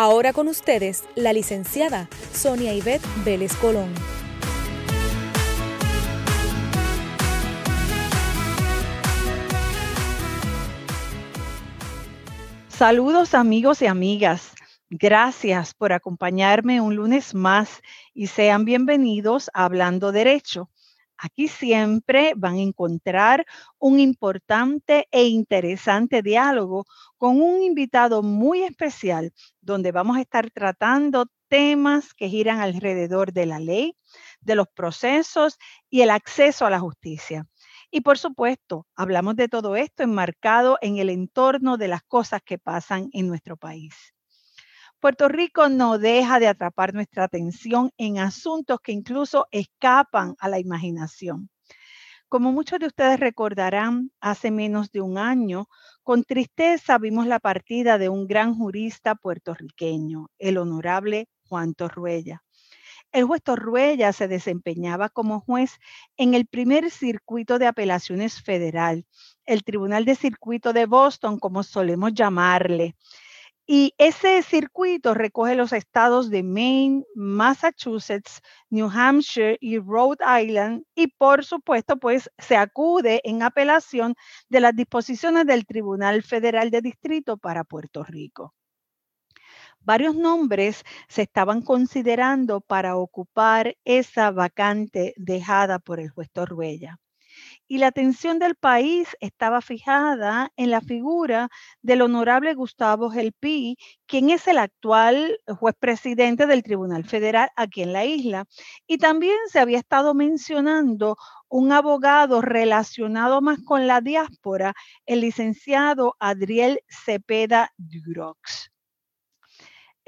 Ahora con ustedes, la licenciada Sonia Ivette Vélez Colón. Saludos amigos y amigas. Gracias por acompañarme un lunes más y sean bienvenidos a Hablando Derecho. Aquí siempre van a encontrar un importante e interesante diálogo con un invitado muy especial donde vamos a estar tratando temas que giran alrededor de la ley, de los procesos y el acceso a la justicia. Y por supuesto, hablamos de todo esto enmarcado en el entorno de las cosas que pasan en nuestro país. Puerto Rico no deja de atrapar nuestra atención en asuntos que incluso escapan a la imaginación. Como muchos de ustedes recordarán, hace menos de un año, con tristeza vimos la partida de un gran jurista puertorriqueño, el honorable Juan Torruella. El juez Torruella se desempeñaba como juez en el primer circuito de apelaciones federal, el Tribunal de Circuito de Boston, como solemos llamarle. Y ese circuito recoge los estados de Maine, Massachusetts, New Hampshire y Rhode Island y por supuesto pues se acude en apelación de las disposiciones del Tribunal Federal de Distrito para Puerto Rico. Varios nombres se estaban considerando para ocupar esa vacante dejada por el juez Torruella y la atención del país estaba fijada en la figura del honorable Gustavo Gelpi, quien es el actual juez presidente del Tribunal Federal aquí en la isla. Y también se había estado mencionando un abogado relacionado más con la diáspora, el licenciado Adriel Cepeda Durox.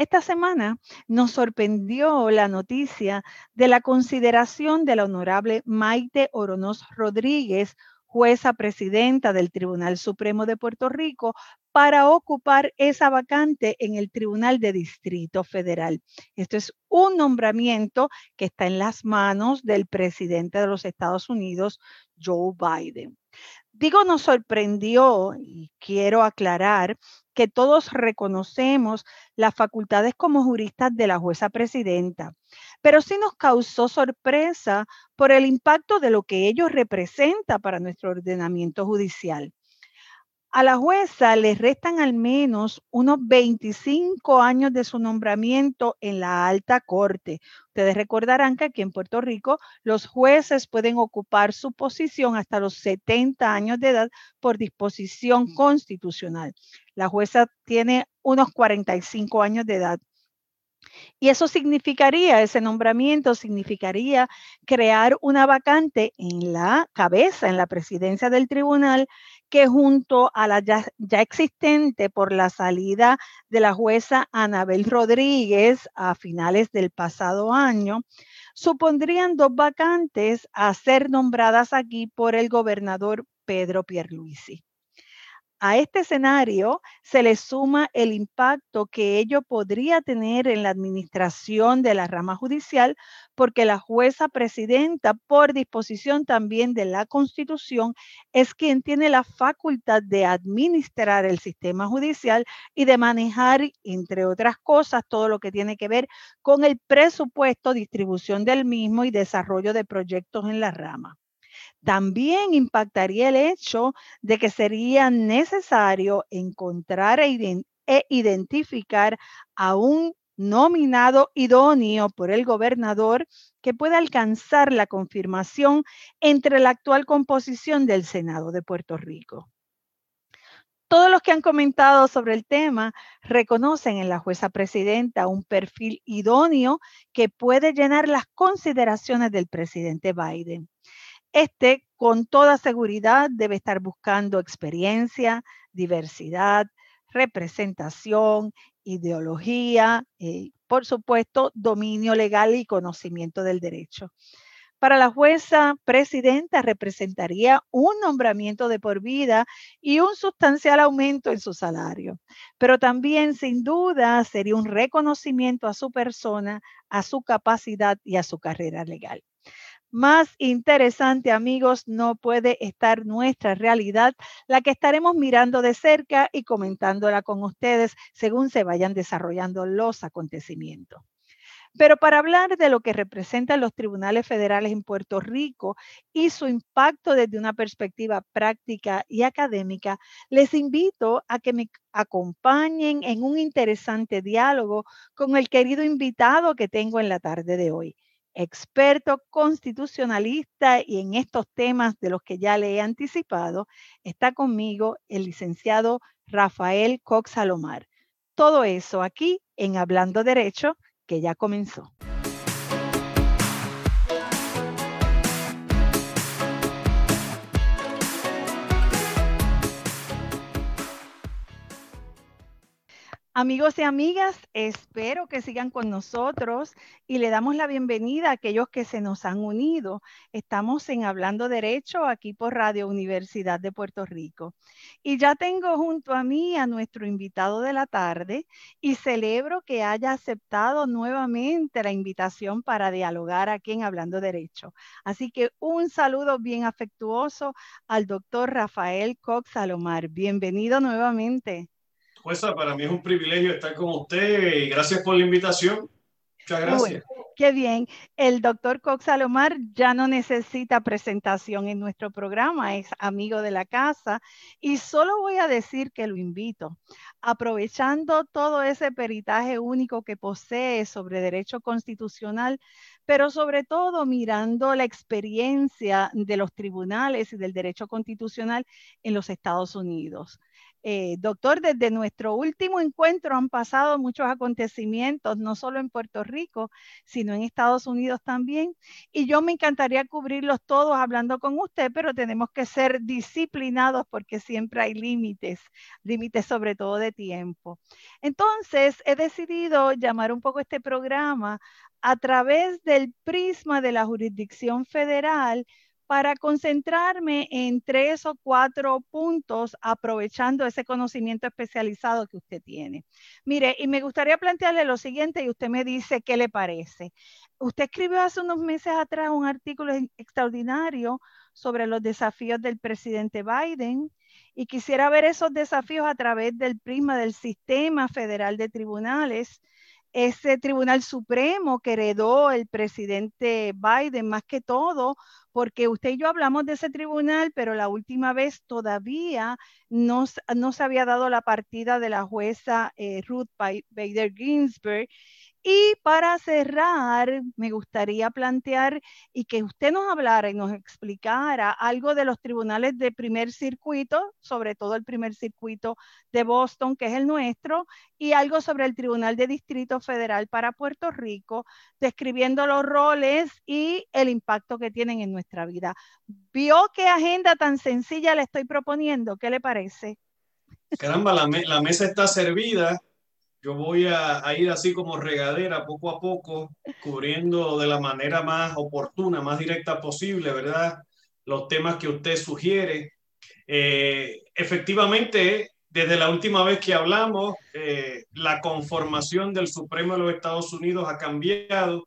Esta semana nos sorprendió la noticia de la consideración de la honorable Maite Oronoz Rodríguez, jueza presidenta del Tribunal Supremo de Puerto Rico, para ocupar esa vacante en el Tribunal de Distrito Federal. Esto es un nombramiento que está en las manos del presidente de los Estados Unidos, Joe Biden. Digo, nos sorprendió y quiero aclarar que todos reconocemos las facultades como juristas de la jueza presidenta, pero sí nos causó sorpresa por el impacto de lo que ello representa para nuestro ordenamiento judicial. A la jueza le restan al menos unos 25 años de su nombramiento en la alta corte. Ustedes recordarán que aquí en Puerto Rico los jueces pueden ocupar su posición hasta los 70 años de edad por disposición constitucional. La jueza tiene unos 45 años de edad. Y eso significaría, ese nombramiento significaría crear una vacante en la cabeza, en la presidencia del tribunal, que junto a la ya, existente por la salida de la jueza Anabel Rodríguez a finales del pasado año, supondrían dos vacantes a ser nombradas aquí por el gobernador Pedro Pierluisi. A este escenario se le suma el impacto que ello podría tener en la administración de la rama judicial, porque la jueza presidenta, por disposición también de la Constitución, es quien tiene la facultad de administrar el sistema judicial y de manejar, entre otras cosas, todo lo que tiene que ver con el presupuesto, distribución del mismo y desarrollo de proyectos en la rama. También impactaría el hecho de que sería necesario encontrar e, e, identificar a un nominado idóneo por el gobernador que pueda alcanzar la confirmación entre la actual composición del Senado de Puerto Rico. Todos los que han comentado sobre el tema reconocen en la jueza presidenta un perfil idóneo que puede llenar las consideraciones del presidente Biden. Este, con toda seguridad, debe estar buscando experiencia, diversidad, representación, ideología, eh, por supuesto, dominio legal y conocimiento del derecho. Para la jueza presidenta representaría un nombramiento de por vida y un sustancial aumento en su salario, pero también sin duda sería un reconocimiento a su persona, a su capacidad y a su carrera legal. Más interesante, amigos, no puede estar nuestra realidad, la que estaremos mirando de cerca y comentándola con ustedes según se vayan desarrollando los acontecimientos. Pero para hablar de lo que representan los tribunales federales en Puerto Rico y su impacto desde una perspectiva práctica y académica, les invito a que me acompañen en un interesante diálogo con el querido invitado que tengo en la tarde de hoy experto constitucionalista y en estos temas de los que ya le he anticipado, está conmigo el licenciado Rafael Cox Salomar. Todo eso aquí en Hablando Derecho que ya comenzó. Amigos y amigas, espero que sigan con nosotros y le damos la bienvenida a aquellos que se nos han unido. Estamos en Hablando Derecho aquí por Radio Universidad de Puerto Rico. Y ya tengo junto a mí a nuestro invitado de la tarde y celebro que haya aceptado nuevamente la invitación para dialogar aquí en Hablando Derecho. Así que un saludo bien afectuoso al doctor Rafael Cox Salomar. Bienvenido nuevamente. Jueza, para mí es un privilegio estar con usted y gracias por la invitación. Muchas gracias. qué bien. El doctor Cox Salomar ya no necesita presentación en nuestro programa, es amigo de la casa y solo voy a decir que lo invito. Aprovechando todo ese peritaje único que posee sobre derecho constitucional, pero sobre todo mirando la experiencia de los tribunales y del derecho constitucional en los Estados Unidos. Eh, doctor, desde nuestro último encuentro han pasado muchos acontecimientos, no solo en Puerto Rico, sino en Estados Unidos también. Y yo me encantaría cubrirlos todos hablando con usted, pero tenemos que ser disciplinados porque siempre hay límites, límites sobre todo de tiempo. Entonces, he decidido llamar un poco este programa a través del prisma de la jurisdicción federal para concentrarme en tres o cuatro puntos aprovechando ese conocimiento especializado que usted tiene. Mire, y me gustaría plantearle lo siguiente y usted me dice qué le parece. Usted escribió hace unos meses atrás un artículo extraordinario sobre los desafíos del presidente Biden y quisiera ver esos desafíos a través del prisma del sistema federal de tribunales ese Tribunal Supremo que heredó el presidente Biden, más que todo, porque usted y yo hablamos de ese tribunal, pero la última vez todavía no, no se había dado la partida de la jueza eh, Ruth Bader Ginsburg y para cerrar, me gustaría plantear y que usted nos hablara y nos explicara algo de los tribunales de primer circuito, sobre todo el primer circuito de Boston, que es el nuestro, y algo sobre el Tribunal de Distrito Federal para Puerto Rico, describiendo los roles y el impacto que tienen en nuestra vida. ¿Vio qué agenda tan sencilla le estoy proponiendo? ¿Qué le parece? Caramba, la, la mesa está servida yo voy a, ir así como regadera poco a poco, cubriendo de la manera más oportuna, más directa posible, ¿verdad? Los temas que usted sugiere. Eh, efectivamente, desde la última vez que hablamos, eh, la conformación del Supremo de los Estados Unidos ha cambiado.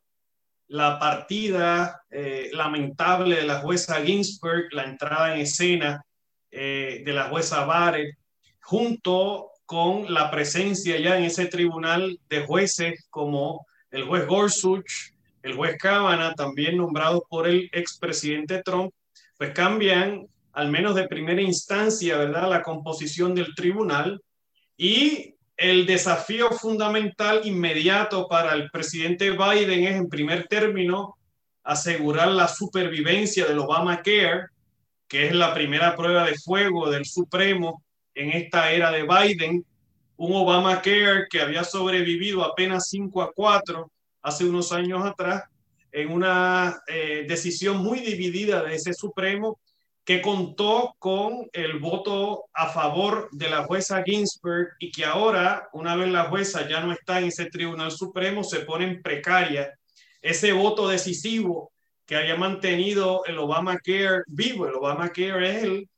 La partida eh, lamentable de la jueza Ginsburg, la entrada en escena de la jueza Barrett, junto con la presencia ya en ese tribunal de jueces como el juez Gorsuch, el juez Kavanaugh, también nombrados por el expresidente Trump, pues cambian, al menos de primera instancia, ¿verdad?, la composición del tribunal y el desafío fundamental inmediato para el presidente Biden es, en primer término, asegurar la supervivencia del Obamacare, que es la primera prueba de fuego del Supremo en esta era de Biden, un Obamacare que había sobrevivido apenas 5 a 4 hace unos años atrás, en una eh, decisión muy dividida de ese Supremo que contó con el voto a favor de la jueza Ginsburg y que ahora, una vez la jueza ya no está en ese Tribunal Supremo, se pone en precaria ese voto decisivo que haya mantenido el Obamacare vivo. El Obamacare es el,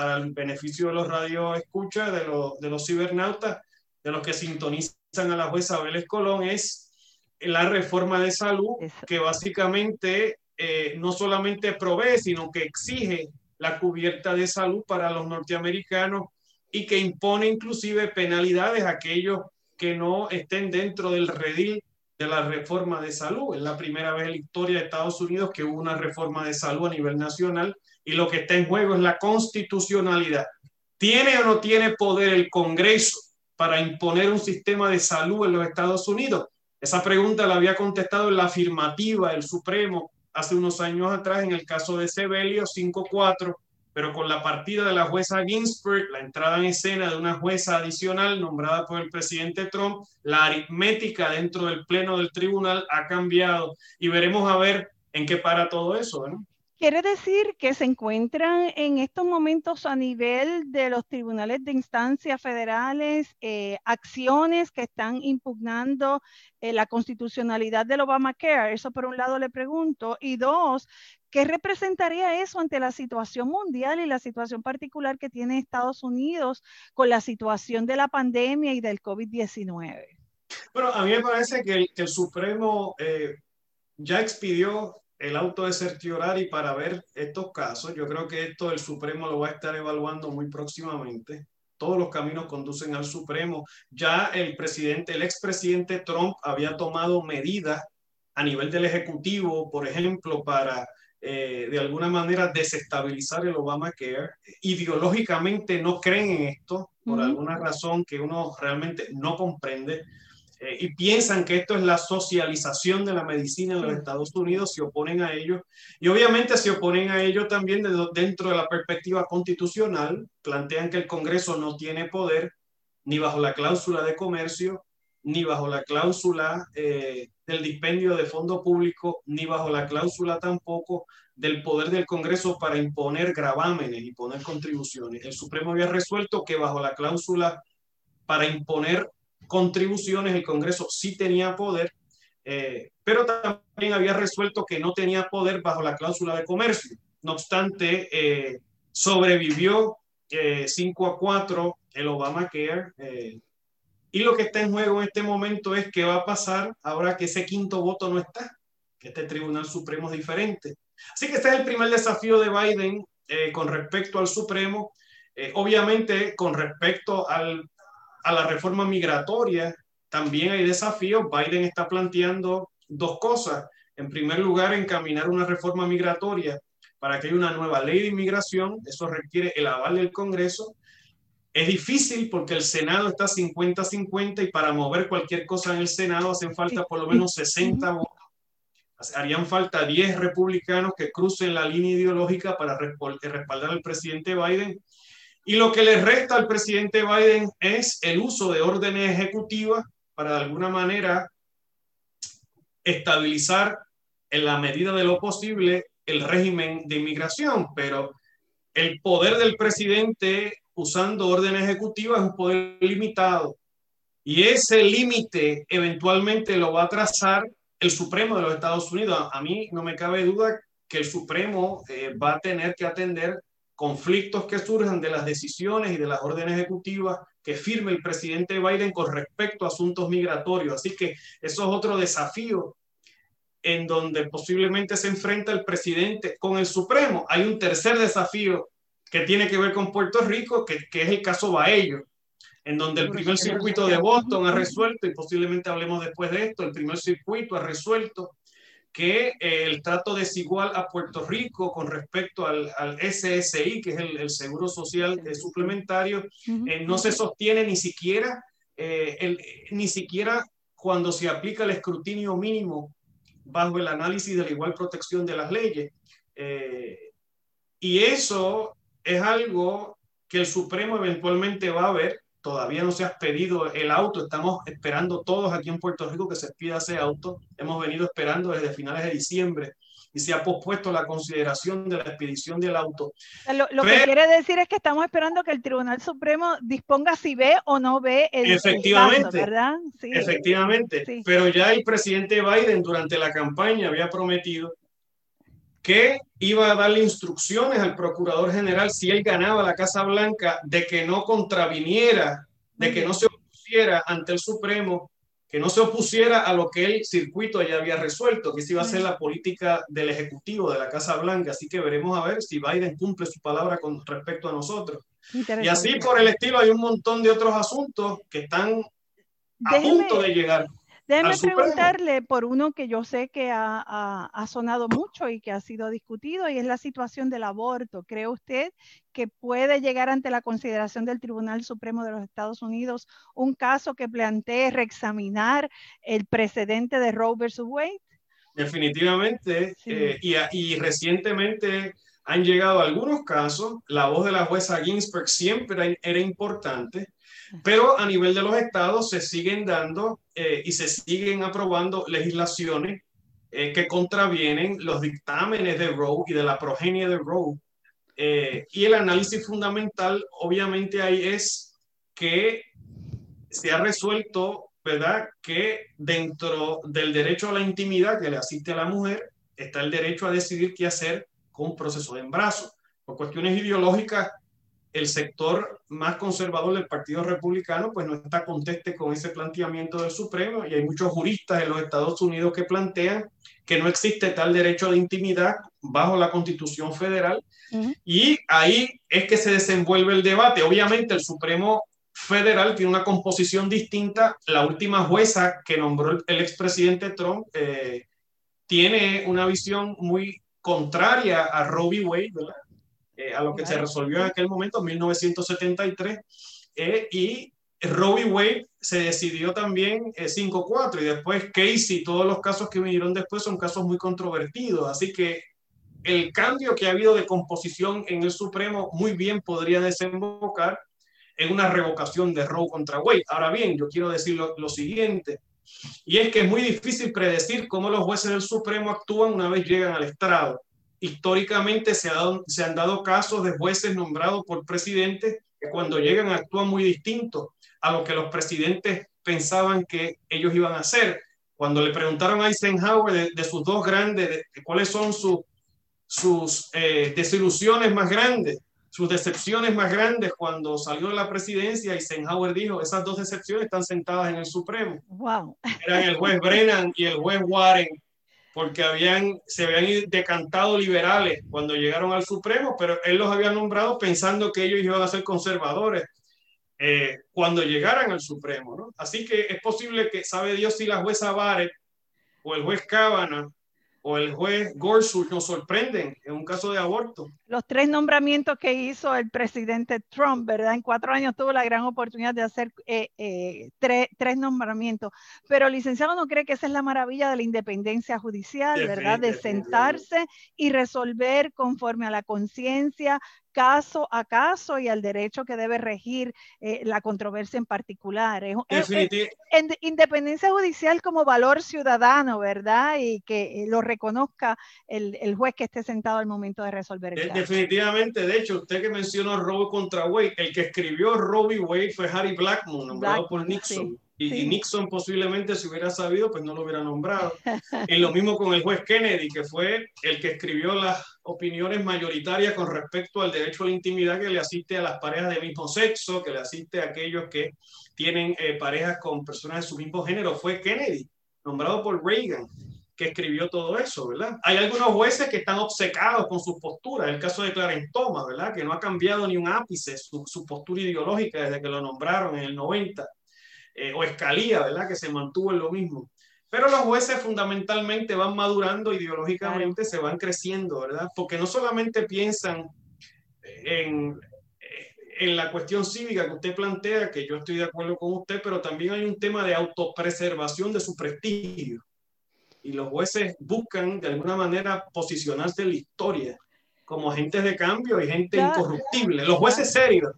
para el beneficio de los radioescuchas, de los, de los cibernautas, de los que sintonizan a la jueza Vélez Colón, es la reforma de salud que básicamente eh, no solamente provee, sino que exige la cubierta de salud para los norteamericanos y que impone inclusive penalidades a aquellos que no estén dentro del redil de la reforma de salud. Es la primera vez en la historia de Estados Unidos que hubo una reforma de salud a nivel nacional y lo que está en juego es la constitucionalidad. ¿Tiene o no tiene poder el Congreso para imponer un sistema de salud en los Estados Unidos? Esa pregunta la había contestado en la afirmativa el Supremo hace unos años atrás en el caso de Sebelio 5-4, pero con la partida de la jueza Ginsburg, la entrada en escena de una jueza adicional nombrada por el presidente Trump, la aritmética dentro del pleno del tribunal ha cambiado y veremos a ver en qué para todo eso. ¿no? Quiere decir que se encuentran en estos momentos a nivel de los tribunales de instancia federales eh, acciones que están impugnando eh, la constitucionalidad del Obamacare. Eso por un lado le pregunto. Y dos, ¿qué representaría eso ante la situación mundial y la situación particular que tiene Estados Unidos con la situación de la pandemia y del COVID-19? Bueno, a mí me parece que el, Supremo eh, ya expidió el auto de certiorari para ver estos casos. Yo creo que esto el Supremo lo va a estar evaluando muy próximamente. Todos los caminos conducen al Supremo. Ya el presidente, el expresidente Trump había tomado medidas a nivel del Ejecutivo, por ejemplo, para eh, de alguna manera desestabilizar el Obamacare. Ideológicamente no creen en esto, por alguna razón que uno realmente no comprende. Eh, y piensan que esto es la socialización de la medicina en los Estados Unidos, se oponen a ello. Y obviamente se oponen a ello también dentro de la perspectiva constitucional, plantean que el Congreso no tiene poder ni bajo la cláusula de comercio, ni bajo la cláusula eh, del dispendio de fondo público, ni bajo la cláusula tampoco del poder del Congreso para imponer gravámenes y poner contribuciones. El Supremo había resuelto que bajo la cláusula para imponer contribuciones, el Congreso sí tenía poder, eh, pero también había resuelto que no tenía poder bajo la cláusula de comercio. No obstante, eh, sobrevivió 5 eh, a 4 el Obamacare. Y lo que está en juego en este momento es qué va a pasar ahora que ese quinto voto no está, que este Tribunal Supremo es diferente. Así que este es el primer desafío de Biden con respecto al Supremo. obviamente, con respecto a la reforma migratoria también hay desafíos. Biden está planteando dos cosas. En primer lugar, encaminar una reforma migratoria para que haya una nueva ley de inmigración. Eso requiere el aval del Congreso. Es difícil porque el Senado está 50-50 y para mover cualquier cosa en el Senado hacen falta por lo menos 60 votos. Harían falta 10 republicanos que crucen la línea ideológica para respaldar al presidente Biden. Y lo que le resta al presidente Biden es el uso de órdenes ejecutivas para de alguna manera estabilizar en la medida de lo posible el régimen de inmigración, pero el poder del presidente usando órdenes ejecutivas es un poder limitado y ese límite eventualmente lo va a trazar el Supremo de los Estados Unidos. A mí no me cabe duda que el Supremo eh, va a tener que atender conflictos que surjan de las decisiones y de las órdenes ejecutivas que firme el presidente Biden con respecto a asuntos migratorios. Así que eso es otro desafío en donde posiblemente se enfrenta el presidente con el Supremo. Hay un tercer desafío que tiene que ver con Puerto Rico, que, que es el caso Baello, en donde el primer circuito de Boston ha resuelto, y posiblemente hablemos después de esto, el primer circuito ha resuelto que eh, el trato desigual a Puerto Rico con respecto al, al SSI, que es el, el Seguro Social Suplementario, eh, no se sostiene ni siquiera, eh, el, ni siquiera cuando se aplica el escrutinio mínimo bajo el análisis de la igual protección de las leyes. y eso es algo que el Supremo eventualmente va a ver todavía no se ha pedido el auto, estamos esperando todos aquí en Puerto Rico que se pida ese auto, hemos venido esperando desde finales de diciembre y se ha pospuesto la consideración de la expedición del auto. Lo, que quiere decir es que estamos esperando que el Tribunal Supremo disponga si ve o no ve el Efectivamente, ¿verdad? Sí. Efectivamente, pero ya el presidente Biden durante la campaña había prometido que iba a darle instrucciones al procurador general si él ganaba la Casa Blanca de que no contraviniera, de que no se opusiera ante el Supremo, que no se opusiera a lo que el circuito ya había resuelto, que esa iba a ser la política del Ejecutivo de la Casa Blanca. Así que veremos a ver si Biden cumple su palabra con respecto a nosotros. Y así por el estilo hay un montón de otros asuntos que están a punto de llegar. Déjeme preguntarle por uno que yo sé que ha, sonado mucho y que ha sido discutido y es la situación del aborto. ¿Cree usted que puede llegar ante la consideración del Tribunal Supremo de los Estados Unidos un caso que plantee reexaminar el precedente de Roe versus Wade? Definitivamente. Eh, y, y recientemente han llegado algunos casos. La voz de la jueza Ginsburg siempre era importante pero a nivel de los estados se siguen dando eh, y se siguen aprobando legislaciones eh, que contravienen los dictámenes de Roe y de la progenie de Roe. Eh, y el análisis fundamental, obviamente, ahí es que se ha resuelto, ¿verdad?, que dentro del derecho a la intimidad que le asiste a la mujer está el derecho a decidir qué hacer con un proceso de embarazo. Por cuestiones ideológicas, el sector más conservador del Partido Republicano pues no está conteste con ese planteamiento del Supremo y hay muchos juristas en los Estados Unidos que plantean que no existe tal derecho de intimidad bajo la Constitución Federal y ahí es que se desenvuelve el debate. Obviamente el Supremo Federal tiene una composición distinta. La última jueza que nombró el, expresidente Trump eh, tiene una visión muy contraria a v. Wade, ¿verdad? Eh, a lo que se resolvió en aquel momento, en 1973, eh, y Robbie Wade se decidió también 5-4 eh, y después Casey, todos los casos que vinieron después son casos muy controvertidos, así que el cambio que ha habido de composición en el Supremo muy bien podría desembocar en una revocación de Roe contra Wade. Ahora bien, yo quiero decir lo, lo siguiente, y es que es muy difícil predecir cómo los jueces del Supremo actúan una vez llegan al estrado históricamente se, se han dado casos de jueces nombrados por presidentes que cuando llegan actúan muy distinto a lo que los presidentes pensaban que ellos iban a hacer. Cuando le preguntaron a Eisenhower de, sus dos grandes, de, cuáles son sus eh, desilusiones más grandes, sus decepciones más grandes cuando salió de la presidencia, Eisenhower dijo, esas dos decepciones están sentadas en el Supremo. Wow. Eran el juez Brennan y el juez Warren porque habían, se habían decantado liberales cuando llegaron al Supremo, pero él los había nombrado pensando que ellos iban a ser conservadores eh, cuando llegaran al Supremo. ¿no? Así que es posible que, sabe Dios, si la jueza Barrett o el juez Kavanaugh o el juez Gorsuch nos sorprenden en un caso de aborto. Los tres nombramientos que hizo el presidente Trump, ¿verdad? En cuatro años tuvo la gran oportunidad de hacer eh, eh, tres, tres, nombramientos. Pero, licenciado, ¿no cree que esa es la maravilla de la independencia judicial, ¿verdad? De sentarse y resolver conforme a la conciencia, caso a caso y al derecho que debe regir eh, la controversia en particular. Es, en, independencia judicial como valor ciudadano, ¿verdad? Y que eh, lo reconozca el, el, juez que esté sentado al momento de resolver el caso. Definitivamente, de hecho, usted que mencionó Roe contra Wade, el que escribió Roe Wade fue Harry Blackmun, nombrado por Nixon. Y, Nixon posiblemente si hubiera sabido, pues no lo hubiera nombrado. y lo mismo con el juez Kennedy, que fue el que escribió las opiniones mayoritarias con respecto al derecho a la intimidad que le asiste a las parejas de mismo sexo, que le asiste a aquellos que tienen eh, parejas con personas de su mismo género. Fue Kennedy, nombrado por Reagan, que escribió todo eso, ¿verdad? Hay algunos jueces que están obcecados con su postura. El caso de Clarence Thomas, ¿verdad? Que no ha cambiado ni un ápice su, su postura ideológica desde que lo nombraron en el 90 eh, o Escalía, ¿verdad? Que se mantuvo en lo mismo. Pero los jueces fundamentalmente van madurando ideológicamente, se van creciendo, ¿verdad? Porque no solamente piensan en, en la cuestión cívica que usted plantea, que yo estoy de acuerdo con usted, pero también hay un tema de autopreservación de su prestigio. Y los jueces buscan de alguna manera posicionarse en la historia como agentes de cambio y gente incorruptible. Los jueces serios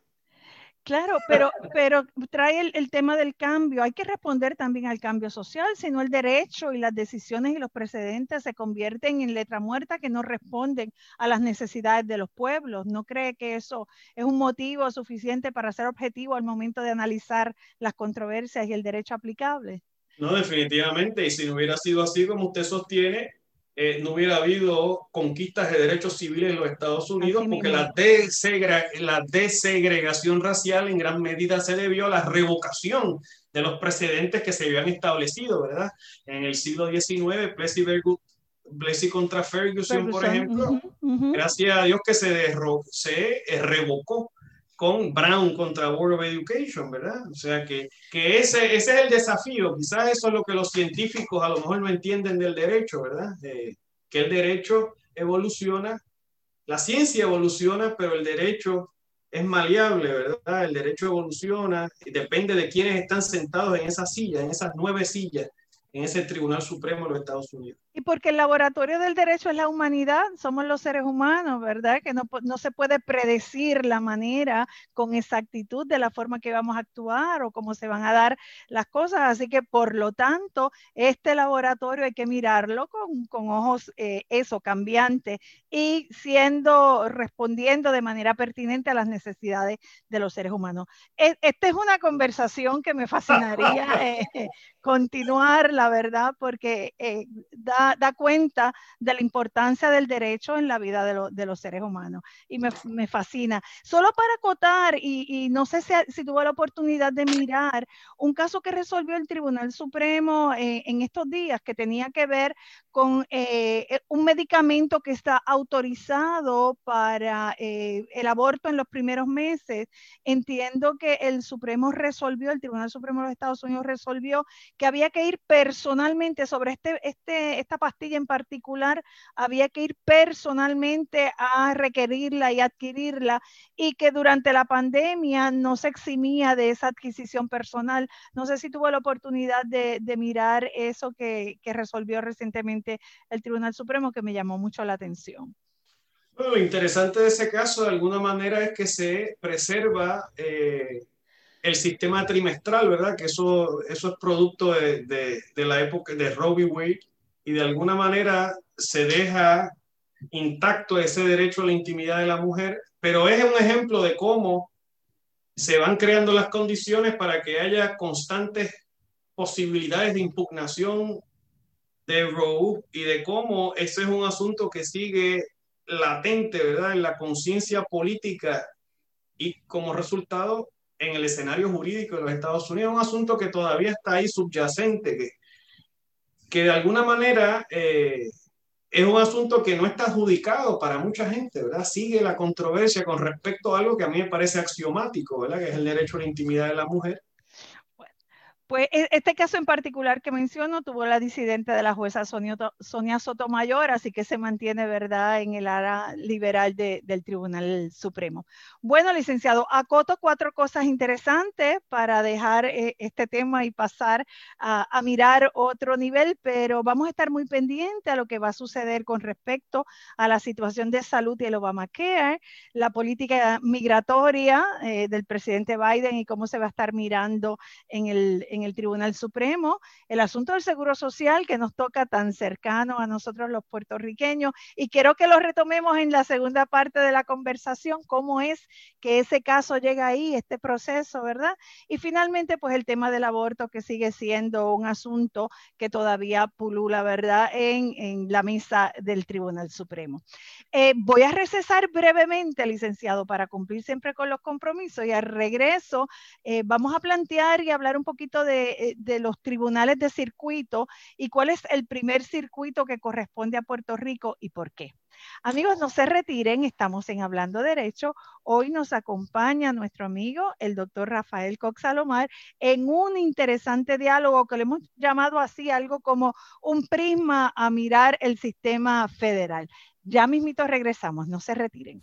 Claro, pero, pero trae el, tema del cambio. Hay que responder también al cambio social, si no el derecho y las decisiones y los precedentes se convierten en letra muerta que no responden a las necesidades de los pueblos. ¿No cree que eso es un motivo suficiente para ser objetivo al momento de analizar las controversias y el derecho aplicable? No, definitivamente. Y si no hubiera sido así como usted sostiene, eh, no hubiera habido conquistas de derechos civiles en los Estados Unidos, porque la, la desegregación racial en gran medida se debió a la revocación de los precedentes que se habían establecido, ¿verdad? En el siglo XIX, Plessy contra Ferguson, por ejemplo, gracias a Dios que se, se eh, revocó con Brown contra World of Education, ¿verdad? O sea que, que ese, ese es el desafío. Quizás eso es lo que los científicos a lo mejor no entienden del derecho, ¿verdad? que el derecho evoluciona, la ciencia evoluciona, pero el derecho es maleable, ¿verdad? El derecho evoluciona y depende de quienes están sentados en esa silla, en esas nueve sillas, en ese Tribunal Supremo de los Estados Unidos. Y porque el laboratorio del derecho es la humanidad, somos los seres humanos, ¿verdad? Que no, no, se puede predecir la manera con exactitud de la forma que vamos a actuar o cómo se van a dar las cosas. Así que, por lo tanto, este laboratorio hay que mirarlo con, con ojos, eh, eso, cambiantes y siendo, respondiendo de manera pertinente a las necesidades de los seres humanos. E, esta es una conversación que me fascinaría eh, continuar, la verdad, porque eh, da da, cuenta de la importancia del derecho en la vida de, los seres humanos. Y me, fascina. Solo para acotar, y, no sé si, si, tuvo la oportunidad de mirar un caso que resolvió el Tribunal Supremo eh, en estos días que tenía que ver con eh, eh, un medicamento que está autorizado para el aborto en los primeros meses. Entiendo que el Supremo resolvió, el Tribunal Supremo de los Estados Unidos resolvió que había que ir personalmente sobre este, este, pastilla en particular había que ir personalmente a requerirla y adquirirla y que durante la pandemia no se eximía de esa adquisición personal. No sé si tuvo la oportunidad de, mirar eso que, resolvió recientemente el Tribunal Supremo que me llamó mucho la atención. lo interesante de ese caso de alguna manera es que se preserva eh, el sistema trimestral, ¿verdad? Que eso, eso es producto de, de, la época de Robbie Wade y de alguna manera se deja intacto ese derecho a la intimidad de la mujer, pero es un ejemplo de cómo se van creando las condiciones para que haya constantes posibilidades de impugnación de Roe y de cómo ese es un asunto que sigue latente, ¿verdad?, en la conciencia política y como resultado en el escenario jurídico de los Estados Unidos, un asunto que todavía está ahí subyacente, que que de alguna manera eh, es un asunto que no está adjudicado para mucha gente, ¿verdad? Sigue la controversia con respecto a algo que a mí me parece axiomático, ¿verdad? Que es el derecho a la intimidad de la mujer pues e, este caso en particular que menciono tuvo la disidente de la jueza Sonia, Sotomayor, así que se mantiene, ¿verdad?, en el área liberal del Tribunal Supremo. Bueno, licenciado, acoto cuatro cosas interesantes para dejar eh, este tema y pasar a, mirar otro nivel, pero vamos a estar muy pendientes a lo que va a suceder con respecto a la situación de salud y el Obamacare, la política migratoria eh, del presidente Biden y cómo se va a estar mirando en el el Tribunal Supremo, el asunto del Seguro Social que nos toca tan cercano a nosotros los puertorriqueños y quiero que lo retomemos en la segunda parte de la conversación, cómo es que ese caso llega ahí, este proceso, ¿verdad? Y finalmente, pues el tema del aborto que sigue siendo un asunto que todavía pulula, ¿verdad? En, en la mesa del Tribunal Supremo. Eh, voy a recesar brevemente, licenciado, para cumplir siempre con los compromisos y al regreso eh, vamos a plantear y hablar un poquito de eh, de, los tribunales de circuito y cuál es el primer circuito que corresponde a Puerto Rico y por qué. Amigos, no se retiren, estamos en Hablando Derecho. Hoy nos acompaña nuestro amigo, el doctor Rafael Cox Salomar, en un interesante diálogo que le hemos llamado así, algo como un prisma a mirar el sistema federal. Ya mismito regresamos, no se retiren.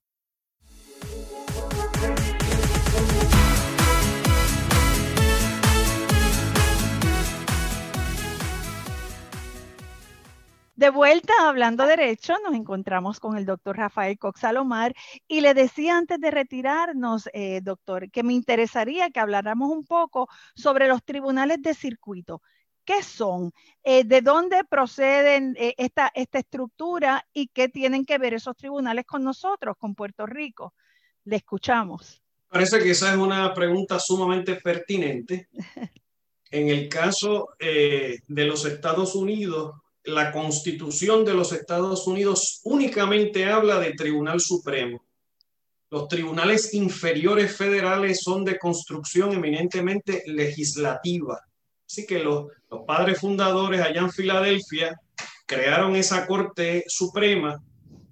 De vuelta hablando derecho, nos encontramos con el doctor Rafael Cox Salomar y le decía antes de retirarnos, eh, doctor, que me interesaría que habláramos un poco sobre los tribunales de circuito. ¿Qué son? Eh, ¿De dónde proceden eh, esta, esta estructura y qué tienen que ver esos tribunales con nosotros, con Puerto Rico? Le escuchamos. Parece que esa es una pregunta sumamente pertinente. En el caso de los Estados Unidos, la Constitución de los Estados Unidos únicamente habla de Tribunal Supremo. Los tribunales inferiores federales son de construcción eminentemente legislativa. Así que los, padres fundadores allá en Filadelfia crearon esa Corte Suprema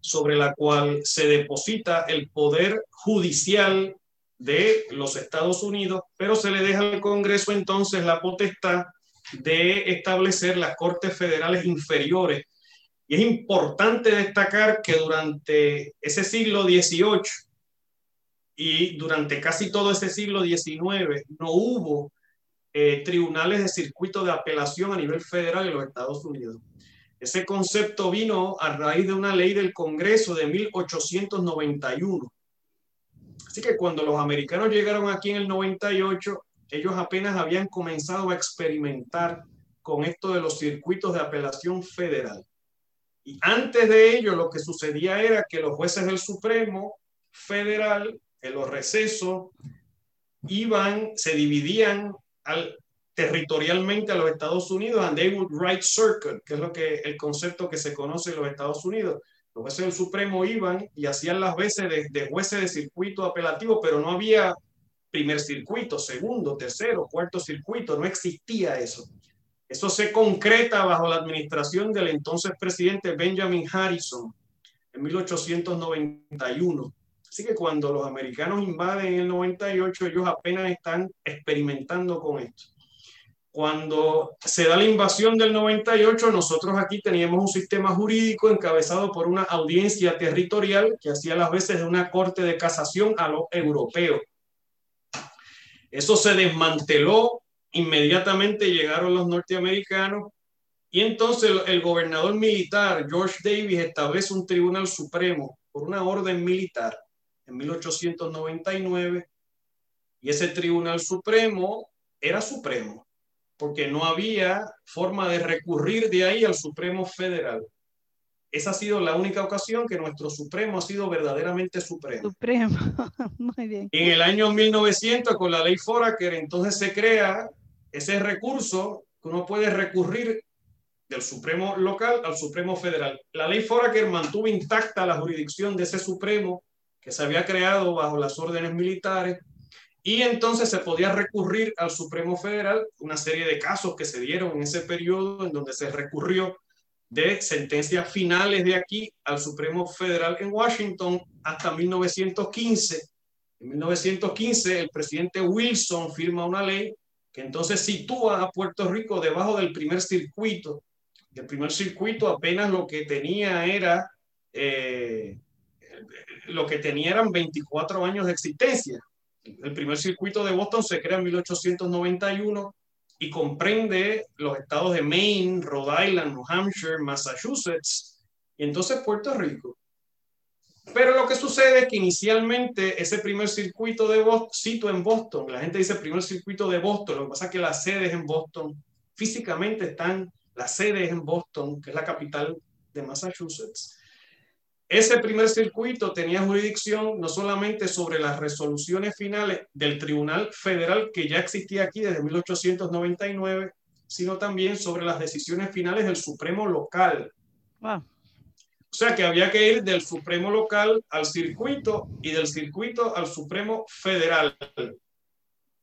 sobre la cual se deposita el poder judicial de los Estados Unidos, pero se le deja al Congreso entonces la potestad de establecer las cortes federales inferiores. Y es importante destacar que durante ese siglo XVIII y durante casi todo ese siglo XIX no hubo eh, tribunales de circuito de apelación a nivel federal en los Estados Unidos. Ese concepto vino a raíz de una ley del Congreso de 1891. Así que cuando los americanos llegaron aquí en el 98, ellos apenas habían comenzado a experimentar con esto de los circuitos de apelación federal. Y antes de ello, lo que sucedía era que los jueces del Supremo federal, en los recesos, iban, se dividían al, territorialmente a los Estados Unidos, and they would write circuit, que es lo que el concepto que se conoce en los Estados Unidos. Los jueces del Supremo iban y hacían las veces de, de jueces de circuito apelativo, pero no había primer circuito, segundo, tercero, cuarto circuito, no existía eso. Eso se concreta bajo la administración del entonces presidente Benjamin Harrison en 1891. Así que cuando los americanos invaden en el 98, ellos apenas están experimentando con esto. Cuando se da la invasión del 98, nosotros aquí teníamos un sistema jurídico encabezado por una audiencia territorial que hacía las veces de una corte de casación a los europeos. Eso se desmanteló, inmediatamente llegaron los norteamericanos y entonces el, gobernador militar George Davis establece un tribunal supremo por una orden militar en 1899 y ese tribunal supremo era supremo porque no había forma de recurrir de ahí al Supremo Federal. Esa ha sido la única ocasión que nuestro Supremo ha sido verdaderamente supremo. Supremo, muy bien. En el año 1900, con la ley Foraker, entonces se crea ese recurso que uno puede recurrir del Supremo local al Supremo federal. La ley Foraker mantuvo intacta la jurisdicción de ese Supremo que se había creado bajo las órdenes militares y entonces se podía recurrir al Supremo federal, una serie de casos que se dieron en ese periodo en donde se recurrió de sentencias finales de aquí al Supremo Federal en Washington hasta 1915. En 1915 el presidente Wilson firma una ley que entonces sitúa a Puerto Rico debajo del primer circuito. El primer circuito apenas lo que tenía era, eh, lo que tenía eran 24 años de existencia. El primer circuito de Boston se crea en 1891 y comprende los estados de Maine, Rhode Island, New Hampshire, Massachusetts y entonces Puerto Rico. Pero lo que sucede es que inicialmente ese primer circuito de Boston, en Boston, la gente dice primer circuito de Boston, lo que pasa es que las sedes en Boston, físicamente están las sedes en Boston, que es la capital de Massachusetts. Ese primer circuito tenía jurisdicción no solamente sobre las resoluciones finales del Tribunal Federal que ya existía aquí desde 1899, sino también sobre las decisiones finales del Supremo local. O sea que había que ir del Supremo local al circuito y del circuito al Supremo federal.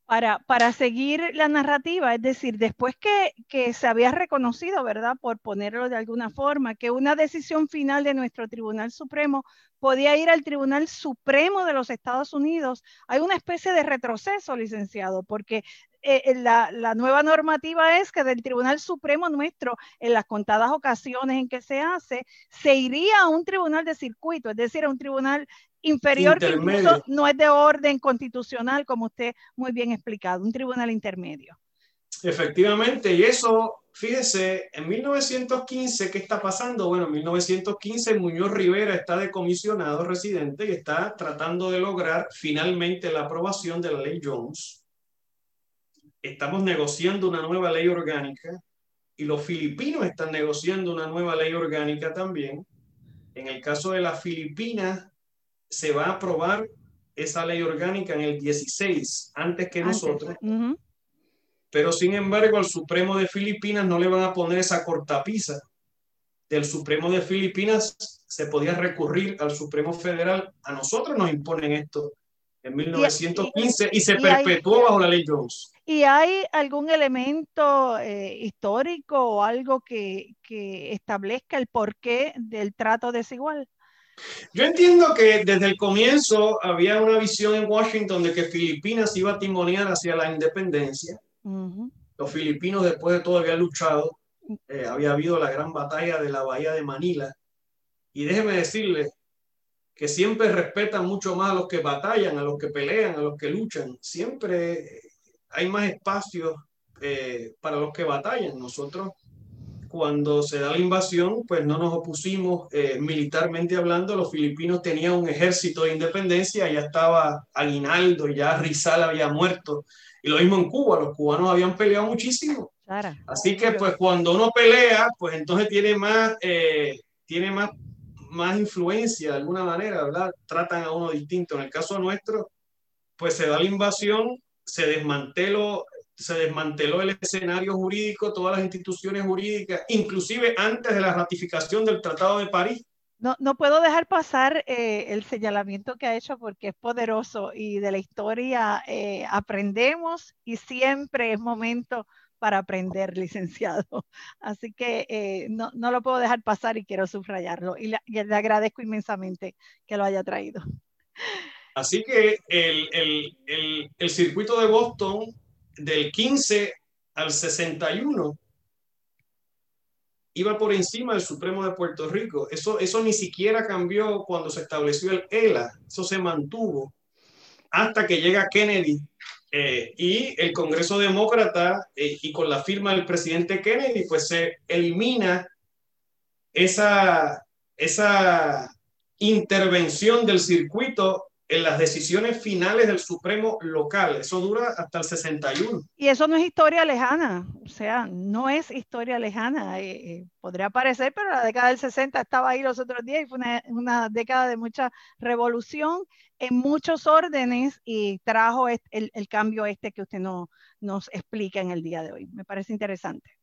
Para, seguir la narrativa, es decir, después que, que, se había reconocido, ¿verdad? Por ponerlo de alguna forma, que una decisión final de nuestro Tribunal Supremo podía ir al Tribunal Supremo de los Estados Unidos, hay una especie de retroceso, licenciado, porque eh, eh, la, la, nueva normativa es que del Tribunal Supremo nuestro, en las contadas ocasiones en que se hace, se iría a un tribunal de circuito, es decir, a un tribunal inferior que incluso no es de orden constitucional, como usted muy bien explicado, un tribunal intermedio. Efectivamente, y eso, fíjese, en 1915, ¿qué está pasando? Bueno, en 1915 Muñoz Rivera está de comisionado residente y está tratando de lograr finalmente la aprobación de la ley Jones. Estamos negociando una nueva ley orgánica y los filipinos están negociando una nueva ley orgánica también. En el caso de las Filipinas, se va a aprobar esa ley orgánica en el 16, antes que nosotros. Pero sin embargo, al Supremo de Filipinas no le van a poner esa cortapisa. Del Supremo de Filipinas se podía recurrir al Supremo Federal. A nosotros nos imponen esto en 1915 y, se perpetuó bajo la ley Jones. ¿Y hay algún elemento eh, histórico o algo que, que establezca el porqué del trato desigual? Yo entiendo que desde el comienzo había una visión en Washington de que Filipinas iba a timonear hacia la independencia. Los filipinos después de todo habían luchado, eh, había habido la gran batalla de la bahía de Manila. Y déjeme decirle que siempre respetan mucho más a los que batallan, a los que pelean, a los que luchan. Siempre hay más espacio eh, para los que batallan. Nosotros cuando se da la invasión, pues no nos opusimos eh, militarmente hablando. Los filipinos tenían un ejército de independencia, ya estaba Aguinaldo, ya Rizal había muerto. Y lo mismo en Cuba, los cubanos habían peleado muchísimo. Así que pues cuando uno pelea, pues entonces tiene más, eh, tiene más, más influencia de alguna manera, ¿verdad? Tratan a uno distinto. En el caso nuestro, pues se da la invasión, se desmanteló se desmanteló el escenario jurídico, todas las instituciones jurídicas, inclusive antes de la ratificación del Tratado de París. No, no puedo dejar pasar eh, el señalamiento que ha hecho porque es poderoso y de la historia eh, aprendemos y siempre es momento para aprender, licenciado. Así que eh, no, no, lo puedo dejar pasar y quiero subrayarlo y le, y le agradezco inmensamente que lo haya traído. Así que el, el, el, el circuito de Boston del 15 al 61 iba por encima del Supremo de Puerto Rico. Eso, eso ni siquiera cambió cuando se estableció el ELA, eso se mantuvo hasta que llega Kennedy eh, y el Congreso Demócrata eh, y con la firma del presidente Kennedy, pues se elimina esa, esa intervención del circuito en las decisiones finales del Supremo local. Eso dura hasta el 61. Y eso no es historia lejana, o sea, no es historia lejana. Eh, eh, podría parecer, pero la década del 60 estaba ahí los otros días y fue una, década de mucha revolución en muchos órdenes y trajo el, el, cambio este que usted no, nos explica en el día de hoy. Me parece interesante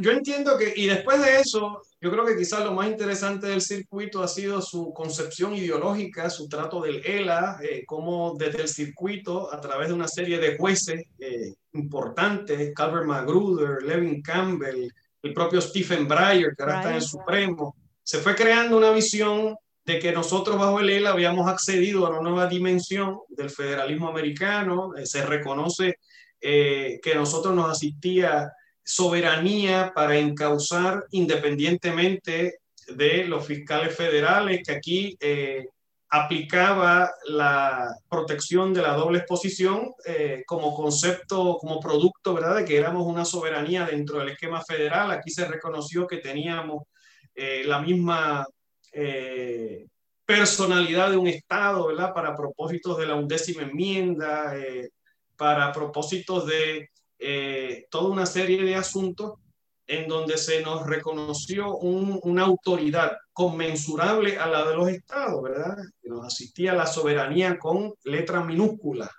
yo, entiendo que, y después de eso, yo creo que quizás lo más interesante del circuito ha sido su concepción ideológica, su trato del ELA, eh, como desde el circuito, a través de una serie de jueces eh, importantes, Calvert Magruder, Levin Campbell, el propio Stephen Breyer, que ahora está en el Supremo, se fue creando una visión de que nosotros bajo el ELA habíamos accedido a una nueva dimensión del federalismo americano, eh, se reconoce que nosotros nos asistía soberanía para encauzar independientemente de los fiscales federales, que aquí eh, aplicaba la protección de la doble exposición eh, como concepto, como producto, ¿verdad?, de que éramos una soberanía dentro del esquema federal. Aquí se reconoció que teníamos eh, la misma personalidad de un Estado, ¿verdad?, para propósitos de la undécima enmienda, para propósitos de eh, toda una serie de asuntos en donde se nos reconoció una autoridad conmensurable a la de los estados, ¿verdad? Que nos asistía a la soberanía con letra minúscula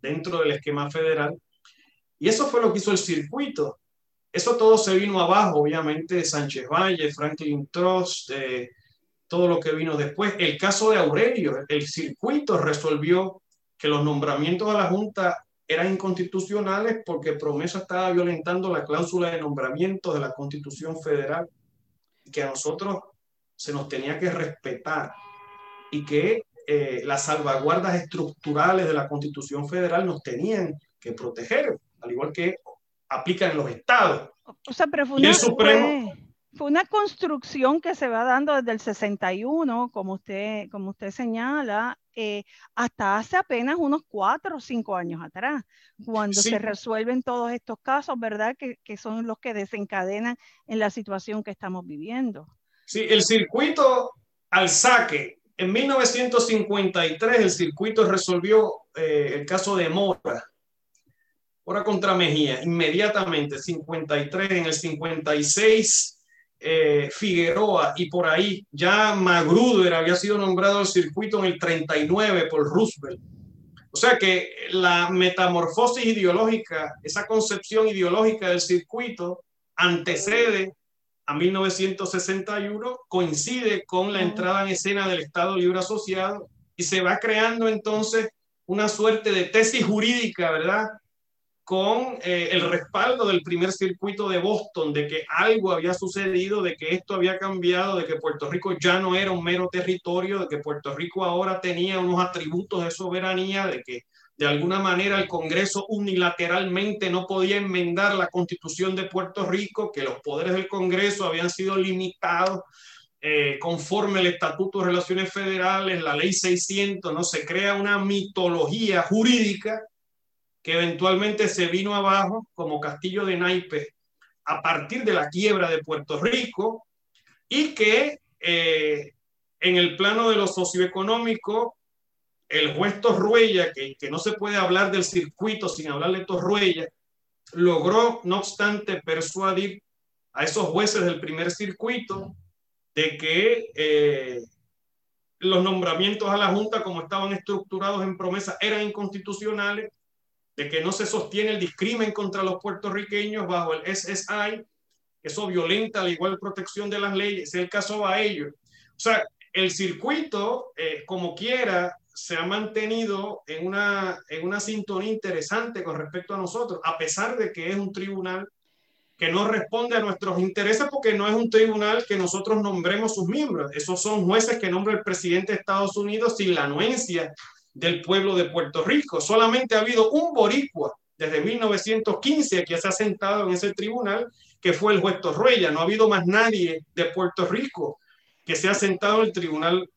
dentro del esquema federal. Y eso fue lo que hizo el circuito. Eso todo se vino abajo, obviamente, Sánchez Valle, Franklin Trust, todo lo que vino después. El caso de Aurelio, el circuito resolvió que los nombramientos a la Junta eran inconstitucionales porque Promesa estaba violentando la cláusula de nombramiento de la Constitución Federal, que a nosotros se nos tenía que respetar y que eh, las salvaguardas estructurales de la Constitución Federal nos tenían que proteger, al igual que aplican en los estados. O sea, pero fue una, fue, una construcción que se va dando desde el 61, como usted, como usted señala, eh, hasta hace apenas unos cuatro o cinco años atrás, cuando se resuelven todos estos casos, ¿verdad? Que, que, son los que desencadenan en la situación que estamos viviendo. Sí, el circuito al saque en 1953 el circuito resolvió eh, el caso de Mora, Mora contra Mejía, inmediatamente, 53, en el 56 eh, Figueroa y por ahí ya Magruder había sido nombrado al circuito en el 39 por Roosevelt. O sea que la metamorfosis ideológica, esa concepción ideológica del circuito antecede a 1961 coincide con la entrada en escena del Estado Libre Asociado y se va creando entonces una suerte de tesis jurídica, ¿verdad? Con eh, el respaldo del primer circuito de Boston, de que algo había sucedido, de que esto había cambiado, de que Puerto Rico ya no era un mero territorio, de que Puerto Rico ahora tenía unos atributos de soberanía, de que de alguna manera el Congreso unilateralmente no podía enmendar la constitución de Puerto Rico, que los poderes del Congreso habían sido limitados eh, conforme el Estatuto de Relaciones Federales, la Ley 600, ¿no? Se crea una mitología jurídica que eventualmente se vino abajo como castillo de naipes a partir de la quiebra de Puerto Rico y que eh, en el plano de lo socioeconómico el juez Torruella, que, que no se puede hablar del circuito sin hablar de Torruella, logró, no obstante, persuadir a esos jueces del primer circuito de que eh, los nombramientos a la Junta, como estaban estructurados en promesa, eran inconstitucionales, de que no se sostiene el discrimen contra los puertorriqueños bajo el SSI, eso violenta la igual protección de las leyes, es el caso a ellos. O sea, el circuito, eh, como quiera, se ha mantenido en una, en una sintonía interesante con respecto a nosotros, a pesar de que es un tribunal que no responde a nuestros intereses porque no es un tribunal que nosotros nombremos sus miembros. Esos son jueces que nombra el presidente de Estados Unidos sin la anuencia del pueblo de Puerto Rico. Solamente ha habido un boricua desde 1915 que se ha sentado en ese tribunal, que fue el juez Torruella. No ha habido más nadie de Puerto Rico que se ha sentado en el tribunal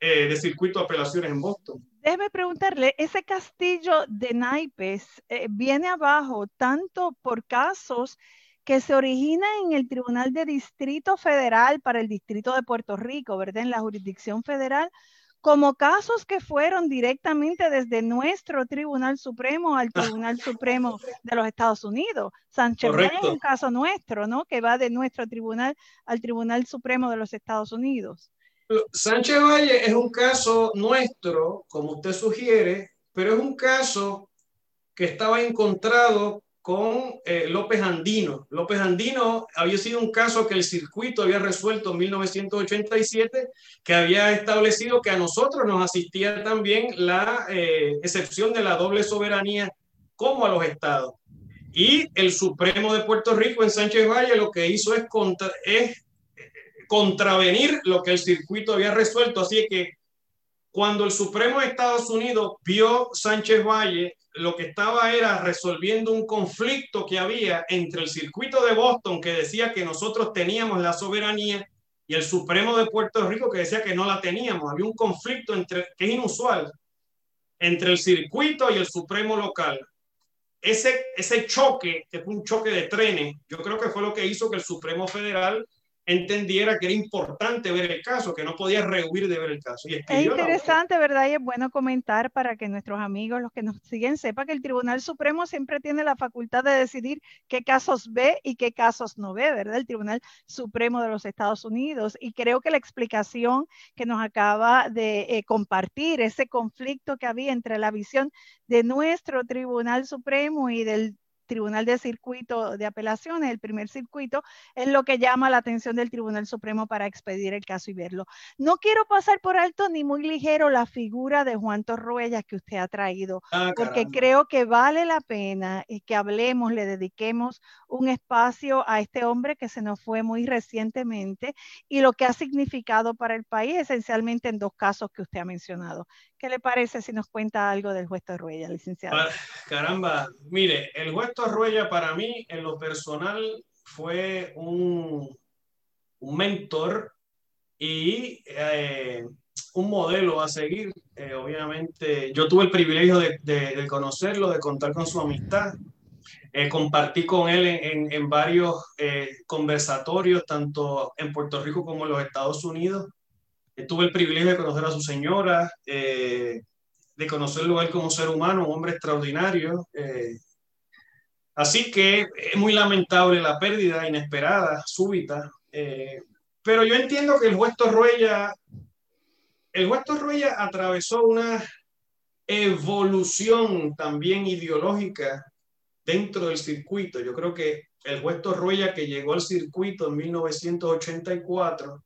eh, de circuito de apelaciones en Boston. Déjeme preguntarle, ese castillo de naipes eh, viene abajo tanto por casos que se originan en el Tribunal de Distrito Federal para el Distrito de Puerto Rico, ¿verdad? En la jurisdicción federal, como casos que fueron directamente desde nuestro Tribunal Supremo al Tribunal Supremo de los Estados Unidos. Sánchez es un caso nuestro, ¿no? Que va de nuestro tribunal al Tribunal Supremo de los Estados Unidos. Sánchez Valle es un caso nuestro, como usted sugiere, pero es un caso que estaba encontrado con eh, López Andino. López Andino había sido un caso que el circuito había resuelto en 1987, que había establecido que a nosotros nos asistía también la eh, excepción de la doble soberanía como a los estados. Y el Supremo de Puerto Rico en Sánchez Valle lo que hizo es, es contravenir lo que el circuito había resuelto. Así que cuando el Supremo de Estados Unidos vio Sánchez Valle, lo que estaba era resolviendo un conflicto que había entre el circuito de Boston, que decía que nosotros teníamos la soberanía, y el Supremo de Puerto Rico, que decía que no la teníamos. Había un conflicto entre, que es inusual entre el circuito y el Supremo local. Ese, ese choque, que fue un choque de trenes, yo creo que fue lo que hizo que el Supremo Federal entendiera que era importante ver el caso, que no podía rehuir de ver el caso. es interesante, ¿verdad? Y es bueno comentar para que nuestros amigos, los que nos siguen, sepan que el Tribunal Supremo siempre tiene la facultad de decidir qué casos ve y qué casos no ve, ¿verdad? El Tribunal Supremo de los Estados Unidos. Y creo que la explicación que nos acaba de eh, compartir, ese conflicto que había entre la visión de nuestro Tribunal Supremo y del Tribunal de Circuito de Apelaciones, el primer circuito, es lo que llama la atención del Tribunal Supremo para expedir el caso y verlo. No quiero pasar por alto ni muy ligero la figura de Juan Torruella que usted ha traído, ah, porque creo que vale la pena que hablemos, le dediquemos un espacio a este hombre que se nos fue muy recientemente y lo que ha significado para el país, esencialmente en dos casos que usted ha mencionado. ¿Qué le parece si nos cuenta algo del juez Torruella, licenciado? Ah, caramba, mire, el juez Torruella para mí en lo personal fue un, un mentor y eh, un modelo a seguir. Eh, obviamente, yo tuve el privilegio de, de, conocerlo, de contar con su amistad. Eh, compartí con él en, en, varios conversatorios, tanto en Puerto Rico como en los Estados Unidos. tuve el privilegio de conocer a su señora, de conocerlo a él como ser humano, un hombre extraordinario. Así que es muy lamentable la pérdida inesperada, súbita, pero yo entiendo que el juez Torruella, el juez Torruella atravesó una evolución también ideológica dentro del circuito. Yo creo que el juez Torruella que llegó al circuito en 1984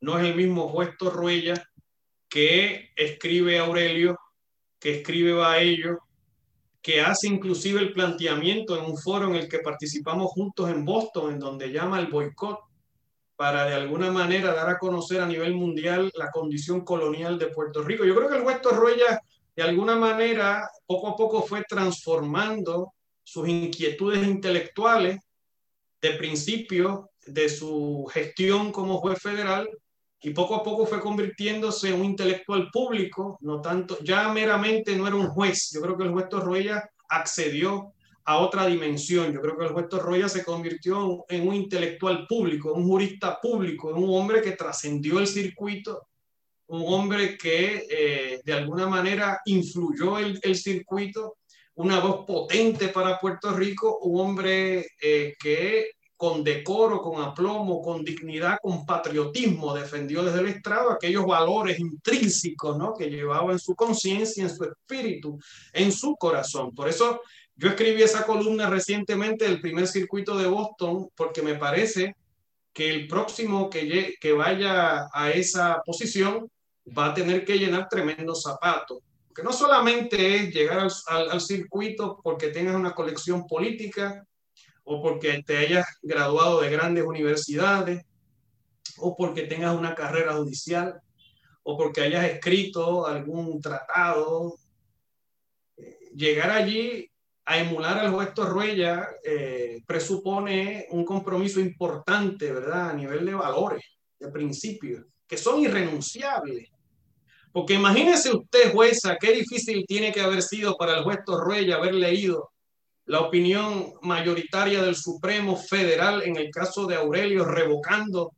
no es el mismo juez Torruella que escribe Aurelio, que escribe Baello, que hace inclusive el planteamiento en un foro en el que participamos juntos en Boston, en donde llama el boicot para de alguna manera dar a conocer a nivel mundial la condición colonial de Puerto Rico. Yo creo que el juez Torruella de alguna manera poco a poco fue transformando sus inquietudes intelectuales de principio de su gestión como juez federal y poco a poco fue convirtiéndose en un intelectual público, no tanto, ya meramente no era un juez. Yo creo que el juez Torruella accedió a otra dimensión. Yo creo que el juez Torroya se convirtió en un intelectual público, un jurista público, un hombre que trascendió el circuito, un hombre que eh, de alguna manera influyó el, el, circuito, una voz potente para Puerto Rico, un hombre eh, que con decoro, con aplomo, con dignidad, con patriotismo defendió desde el estrado aquellos valores intrínsecos ¿no? que llevaba en su conciencia, en su espíritu, en su corazón. Por eso yo escribí esa columna recientemente del primer circuito de Boston porque me parece que el próximo que, vaya a esa posición va a tener que llenar tremendos zapatos. Que no solamente es llegar al, al, circuito porque tengas una colección política o porque te hayas graduado de grandes universidades o porque tengas una carrera judicial o porque hayas escrito algún tratado. Eh, llegar allí a emular al juez Torruella eh, presupone un compromiso importante, ¿verdad? A nivel de valores, de principios, que son irrenunciables. Porque imagínese usted, jueza, qué difícil tiene que haber sido para el juez Torruella haber leído la opinión mayoritaria del Supremo Federal en el caso de Aurelio, revocando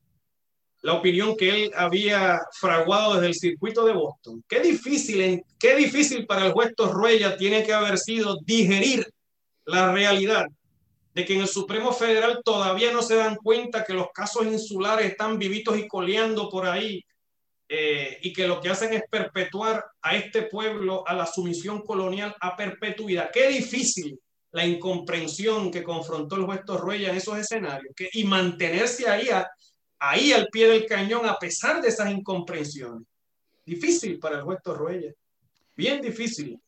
la opinión que él había fraguado desde el circuito de Boston. Qué difícil, qué difícil para el juez Torruella tiene que haber sido digerir la realidad de que en el Supremo Federal todavía no se dan cuenta que los casos insulares están vivitos y coleando por ahí eh, y que lo que hacen es perpetuar a este pueblo a la sumisión colonial a perpetuidad. Qué difícil la incomprensión que confrontó el juez Torruella en esos escenarios y mantenerse ahí ahí al pie del cañón a pesar de esas incomprensiones. Difícil para el juez Torruella, bien difícil.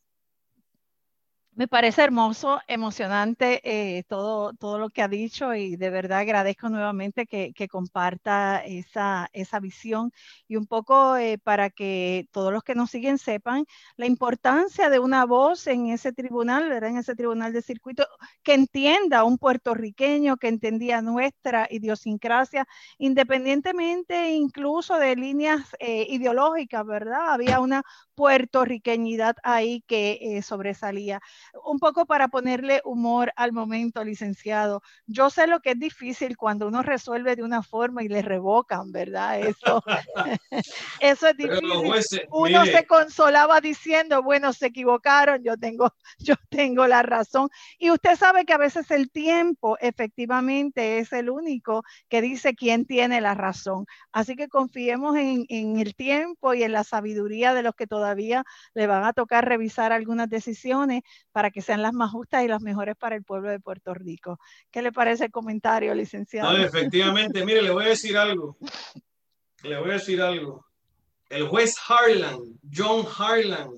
Me parece hermoso, emocionante eh, todo, todo lo que ha dicho y de verdad agradezco nuevamente que, comparta esa, esa, visión y un poco eh, para que todos los que nos siguen sepan la importancia de una voz en ese tribunal, ¿verdad? en ese tribunal de circuito, que entienda un puertorriqueño, que entendía nuestra idiosincrasia, independientemente incluso de líneas eh, ideológicas, ¿verdad? Había una puertorriqueñidad ahí que sobresalía un poco para ponerle humor al momento, licenciado. Yo sé lo que es difícil cuando uno resuelve de una forma y le revocan, ¿verdad? Eso, eso es difícil. uno se consolaba diciendo, bueno, se equivocaron, yo tengo, yo tengo la razón. Y usted sabe que a veces el tiempo efectivamente es el único que dice quién tiene la razón. Así que confiemos en, en el tiempo y en la sabiduría de los que todavía le van a tocar revisar algunas decisiones para que sean las más justas y las mejores para el pueblo de Puerto Rico. ¿Qué le parece el comentario, licenciado? Efectivamente, mire, le voy a decir algo. Le voy a decir algo. El juez Harlan, John Harlan,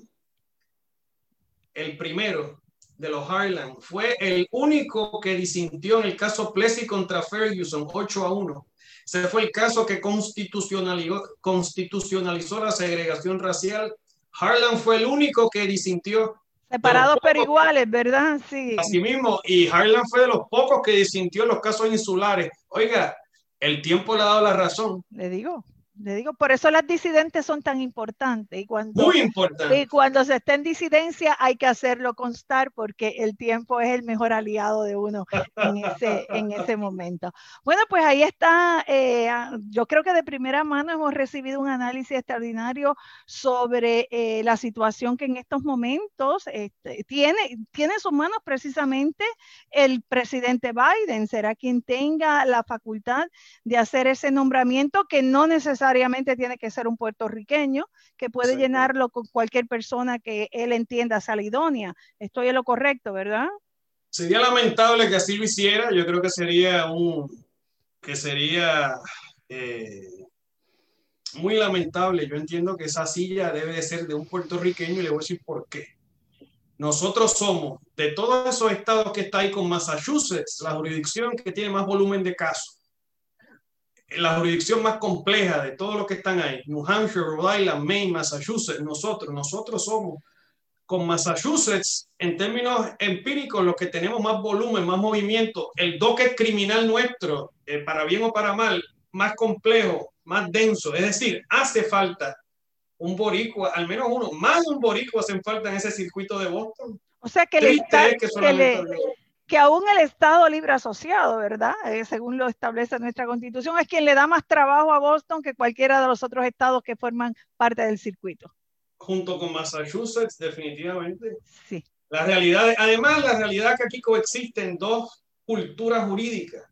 el primero de los Harlan, fue el único que disintió en el caso Plessy contra Ferguson 8 a 1. Ese fue el caso que constitucionalizó, constitucionalizó la segregación racial. Harlan fue el único que disintió. Separados pero iguales, ¿verdad? Sí. Así mismo, y Harlan fue de los pocos que disintió los casos insulares. Oiga, el tiempo le ha dado la razón. Le digo. Le digo, por eso las disidentes son tan importantes. Y cuando, Muy importante. Y cuando se está en disidencia hay que hacerlo constar porque el tiempo es el mejor aliado de uno en ese, en ese momento. Bueno, pues ahí está. Eh, ah, yo creo que de primera mano hemos recibido un análisis extraordinario sobre eh, la situación que en estos momentos este, tiene, tiene en sus manos precisamente el presidente Biden. Será quien tenga la facultad de hacer ese nombramiento que no necesariamente necesariamente tiene que ser un puertorriqueño, que puede llenarlo con cualquier persona que él entienda idónea. Estoy en lo correcto, ¿verdad? Sería lamentable que así lo hiciera. Yo creo que sería un que sería eh, muy lamentable. Yo entiendo que esa silla debe de ser de un puertorriqueño y le voy a decir por qué. Nosotros somos de todos esos estados que está ahí con Massachusetts, la jurisdicción que tiene más volumen de casos la jurisdicción más compleja de todos los que están ahí, New Hampshire, Rhode Island, Maine, Massachusetts, nosotros, nosotros somos con Massachusetts, en términos empíricos, los que tenemos más volumen, más movimiento, el doque criminal nuestro, eh, para bien o para mal, más complejo, más denso. Es decir, hace falta un boricua, al menos uno, más un boricua hacen falta en ese circuito de Boston. O sea que, le, que le, que aún el Estado libre asociado, ¿verdad? Eh, según lo establece nuestra constitución, es quien le da más trabajo a Boston que cualquiera de los otros estados que forman parte del circuito. Junto con Massachusetts, definitivamente. Sí. La realidad, además, la realidad que aquí coexisten dos culturas jurídicas.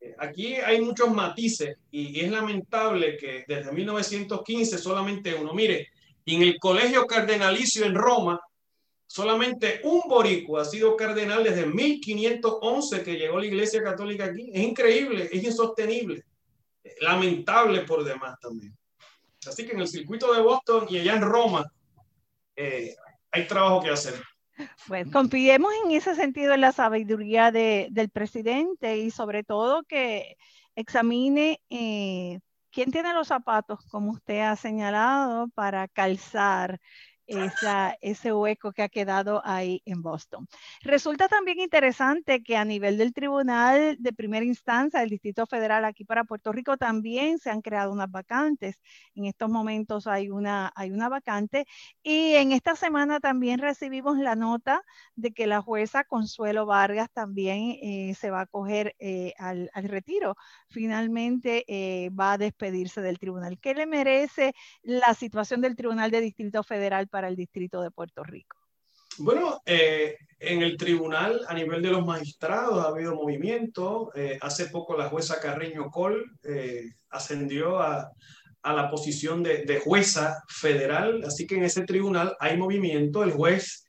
Eh, aquí hay muchos matices y es lamentable que desde 1915 solamente uno, mire, en el colegio cardenalicio en Roma, Solamente un boricua ha sido cardenal desde 1511 que llegó la Iglesia Católica aquí. Es increíble, es insostenible, lamentable por demás también. Así que en el circuito de Boston y allá en Roma eh, hay trabajo que hacer. Bueno, confiemos en ese sentido en la sabiduría del presidente y sobre todo que examine eh, quién tiene los zapatos, como usted ha señalado, para calzar ese hueco que ha quedado ahí en Boston. Resulta también interesante que a nivel del Tribunal de Primera Instancia del Distrito Federal aquí para Puerto Rico también se han creado unas vacantes. En estos momentos hay una, hay una vacante y en esta semana también recibimos la nota de que la jueza Consuelo Vargas también eh, se va a coger eh, al, al, retiro. Finalmente eh, va a despedirse del tribunal. ¿Qué le merece la situación del Tribunal de Distrito Federal para el Distrito de Puerto Rico? Bueno, eh, en el tribunal, a nivel de los magistrados, ha habido movimiento. Eh, hace poco la jueza Carreño Col eh, ascendió a, a, la posición de, de, jueza federal, así que en ese tribunal hay movimiento. El juez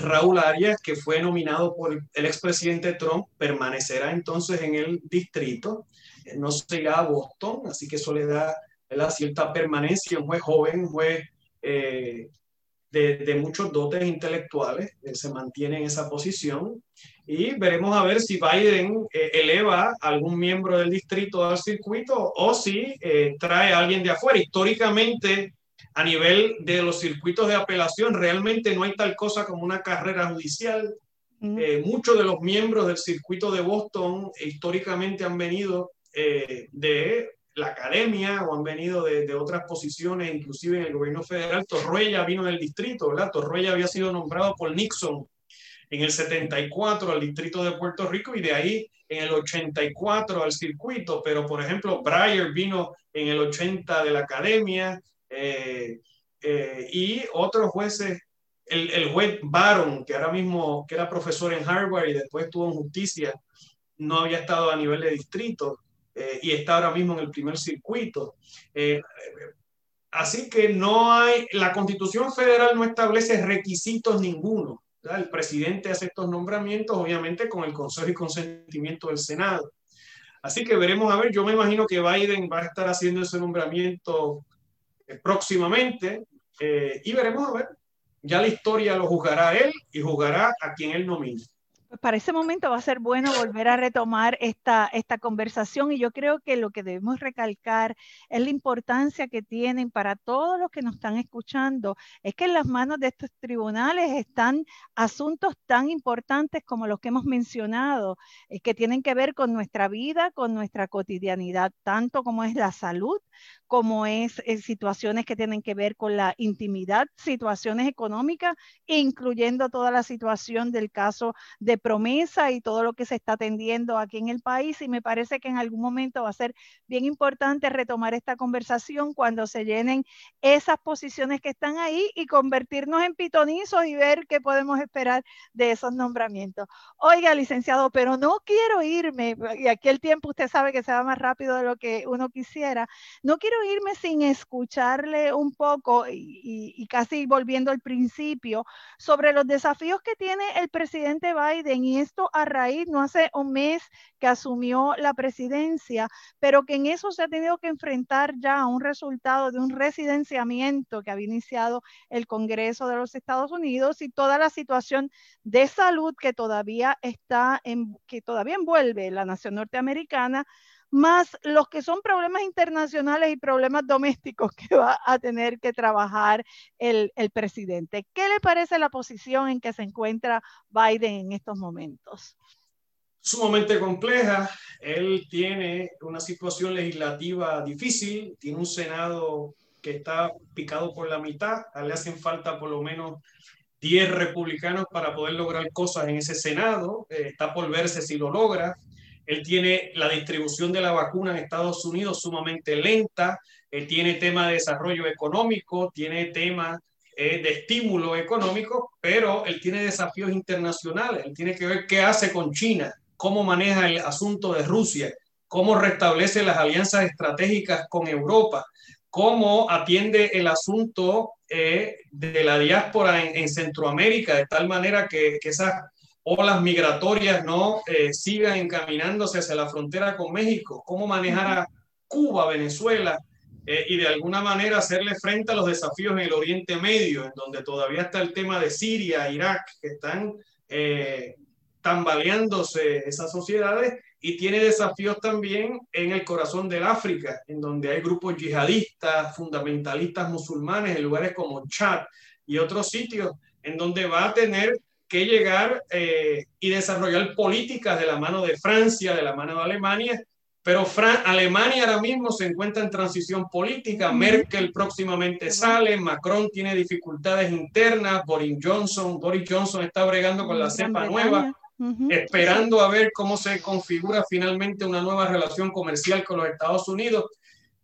Raúl Arias, que fue nominado por el expresidente Trump, permanecerá entonces en el distrito. no se irá a Boston, así que eso le da la cierta permanencia. Un juez joven, un juez eh, de, muchos dotes intelectuales, eh, se mantiene en esa posición y veremos a ver si Biden eh, eleva a algún miembro del distrito al circuito o si trae a alguien de afuera. Históricamente, a nivel de los circuitos de apelación, realmente no hay tal cosa como una carrera judicial. muchos de los miembros del circuito de Boston históricamente han venido de la academia o han venido de, otras posiciones, inclusive en el gobierno federal. Torruella vino del distrito, ¿verdad? Torruella había sido nombrado por Nixon en el 74 al distrito de Puerto Rico y de ahí en el 84 al circuito, pero por ejemplo, Breyer vino en el 80 de la academia eh, eh, y otros jueces, el, el, juez Baron, que ahora mismo que era profesor en Harvard y después estuvo en justicia, no había estado a nivel de distrito. Eh, y está ahora mismo en el primer circuito. Eh, Así que no hay, la constitución federal no establece requisitos ninguno. El presidente hace estos nombramientos, obviamente, con el consejo y consentimiento del Senado. Así que veremos a ver, yo me imagino que Biden va a estar haciendo ese nombramiento eh, próximamente y veremos a ver. Ya la historia lo juzgará él y juzgará a quien él nomine. Para ese momento va a ser bueno volver a retomar esta, esta conversación y yo creo que lo que debemos recalcar es la importancia que tienen para todos los que nos están escuchando, es que en las manos de estos tribunales están asuntos tan importantes como los que hemos mencionado, eh, que tienen que ver con nuestra vida, con nuestra cotidianidad, tanto como es la salud, como es en situaciones que tienen que ver con la intimidad, situaciones económicas, incluyendo toda la situación del caso de promesa y todo lo que se está atendiendo aquí en el país. Y me parece que en algún momento va a ser bien importante retomar esta conversación cuando se llenen esas posiciones que están ahí y convertirnos en pitonizos y ver qué podemos esperar de esos nombramientos. Oiga, licenciado, pero no quiero irme, y aquí el tiempo usted sabe que se va más rápido de lo que uno quisiera, no quiero irme sin escucharle un poco y, casi volviendo al principio sobre los desafíos que tiene el presidente Biden y esto a raíz, no hace un mes que asumió la presidencia, pero que en eso se ha tenido que enfrentar ya a un resultado de un residenciamiento que había iniciado el Congreso de los Estados Unidos y toda la situación de salud que todavía está en, que todavía envuelve la nación norteamericana más los que son problemas internacionales y problemas domésticos que va a tener que trabajar el, presidente. ¿Qué le parece la posición en que se encuentra Biden en estos momentos? Sumamente compleja. Él tiene una situación legislativa difícil, tiene un Senado que está picado por la mitad, le hacen falta por lo menos 10 republicanos para poder lograr cosas en ese Senado, eh, está por verse si lo logra. Él tiene la distribución de la vacuna en Estados Unidos sumamente lenta, él tiene tema de desarrollo económico, tiene tema eh, de estímulo económico, pero él tiene desafíos internacionales, él tiene que ver qué hace con China, cómo maneja el asunto de Rusia, cómo restablece las alianzas estratégicas con Europa, cómo atiende el asunto eh, de la diáspora en, Centroamérica, de tal manera que, que esas olas migratorias no eh, sigan encaminándose hacia la frontera con México, cómo manejar a Cuba, Venezuela eh, y de alguna manera hacerle frente a los desafíos en el Oriente Medio, en donde todavía está el tema de Siria, Irak, que están eh, tambaleándose esas sociedades y tiene desafíos también en el corazón del África, en donde hay grupos yihadistas, fundamentalistas musulmanes en lugares como Chad y otros sitios, en donde va a tener que llegar eh, y desarrollar políticas de la mano de Francia, de la mano de Alemania, pero Alemania ahora mismo se encuentra en transición política, Merkel próximamente sale, Macron tiene dificultades internas, Boris Johnson, Boris Johnson está bregando con la cepa nueva, esperando a ver cómo se configura finalmente una nueva relación comercial con los Estados Unidos.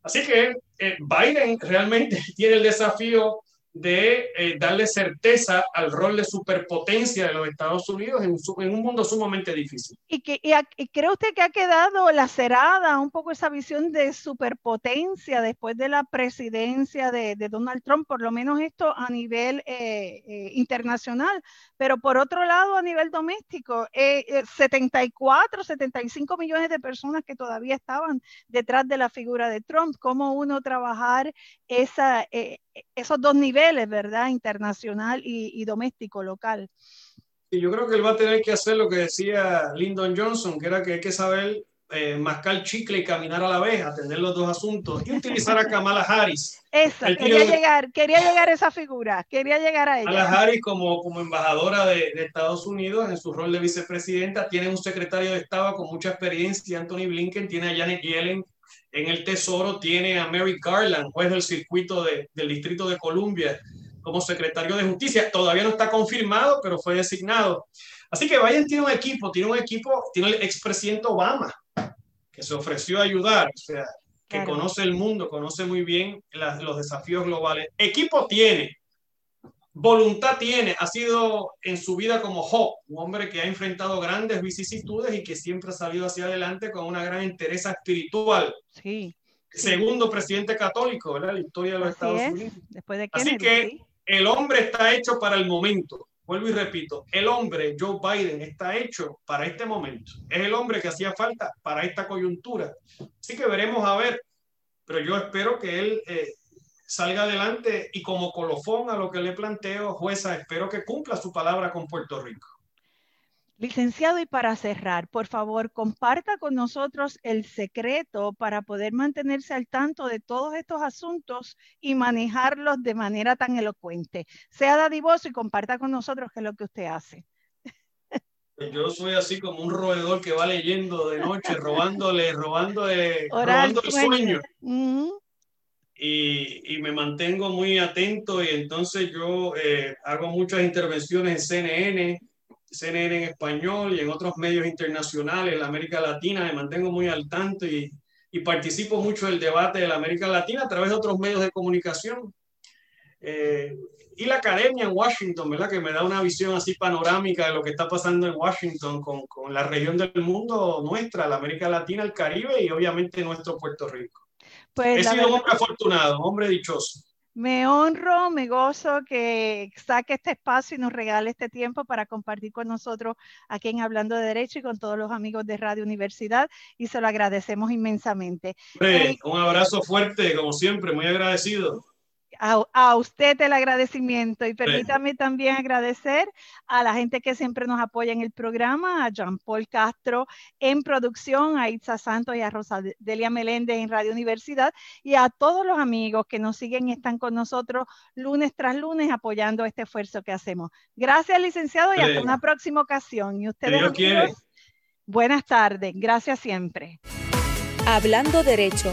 Así que eh, Biden realmente tiene el desafío de eh, darle certeza al rol de superpotencia de los Estados Unidos en, un mundo sumamente difícil. ¿Y, que, y, cree usted que ha quedado lacerada un poco esa visión de superpotencia después de la presidencia de, Donald Trump, por lo menos esto a nivel eh, eh, internacional, pero por otro lado a nivel doméstico, 74, 75 millones de personas que todavía estaban detrás de la figura de Trump, cómo uno trabajar esa esos dos niveles, ¿verdad? Internacional y, doméstico, local. Y yo creo que él va a tener que hacer lo que decía Lyndon Johnson, que era que hay que saber eh, mascar chicle y caminar a la vez, atender los dos asuntos y utilizar a Kamala Harris. Esa, quería llegar, quería llegar a esa figura, quería llegar a ella. Kamala Harris como, como embajadora de, de, Estados Unidos en su rol de vicepresidenta, tiene un secretario de Estado con mucha experiencia, Anthony Blinken, tiene a Janet Yellen en el Tesoro tiene a Mary Garland, juez del circuito del Distrito de Columbia, como secretario de Justicia. Todavía no está confirmado, pero fue designado. Así que Biden tiene un equipo, tiene un equipo, tiene el expresidente Obama, que se ofreció a ayudar, o sea, que conoce el mundo, conoce muy bien los desafíos globales. Equipo tiene, voluntad tiene, ha sido en su vida como Job, un hombre que ha enfrentado grandes vicisitudes y que siempre ha salido hacia adelante con una gran entereza espiritual. Sí. segundo presidente católico, ¿verdad? La historia de los Estados Unidos. Después de Así que el hombre está hecho para el momento. Vuelvo y repito, el hombre, Joe Biden, está hecho para este momento. Es el hombre que hacía falta para esta coyuntura. Así que veremos a ver, pero yo espero que él eh, salga adelante y como colofón a lo que le planteo, jueza, espero que cumpla su palabra con Puerto Rico. Licenciado, y para cerrar, por favor, comparta con nosotros el secreto para poder mantenerse al tanto de todos estos asuntos y manejarlos de manera tan elocuente. Sea dadivoso y comparta con nosotros qué es lo que usted hace. Pues yo soy así como un roedor que va leyendo de noche, robándole, robándole, robando el sueño. Y, y, me mantengo muy atento y entonces yo eh, hago muchas intervenciones en CNN CNN en español y en otros medios internacionales, en la América Latina, me mantengo muy al tanto y, y participo mucho del debate de la América Latina a través de otros medios de comunicación. Eh, y la academia en Washington, ¿verdad? Que me da una visión así panorámica de lo que está pasando en Washington con, con la región del mundo nuestra, la América Latina, el Caribe y obviamente nuestro Puerto Rico. Pues He sido un hombre afortunado, un hombre dichoso. Me honro, me gozo que saque este espacio y nos regale este tiempo para compartir con nosotros aquí en Hablando de Derecho y con todos los amigos de Radio Universidad y se lo agradecemos inmensamente. Eh, un abrazo fuerte, como siempre, muy agradecido a, usted el agradecimiento y permítame también agradecer a la gente que siempre nos apoya en el programa, a Jean Paul Castro en producción, a Itza Santos y a Rosadelia Meléndez en Radio Universidad y a todos los amigos que nos siguen y están con nosotros lunes tras lunes apoyando este esfuerzo que hacemos. Gracias, licenciado, y hasta una próxima ocasión. Y ustedes, buenas tardes. Gracias siempre. Hablando Derecho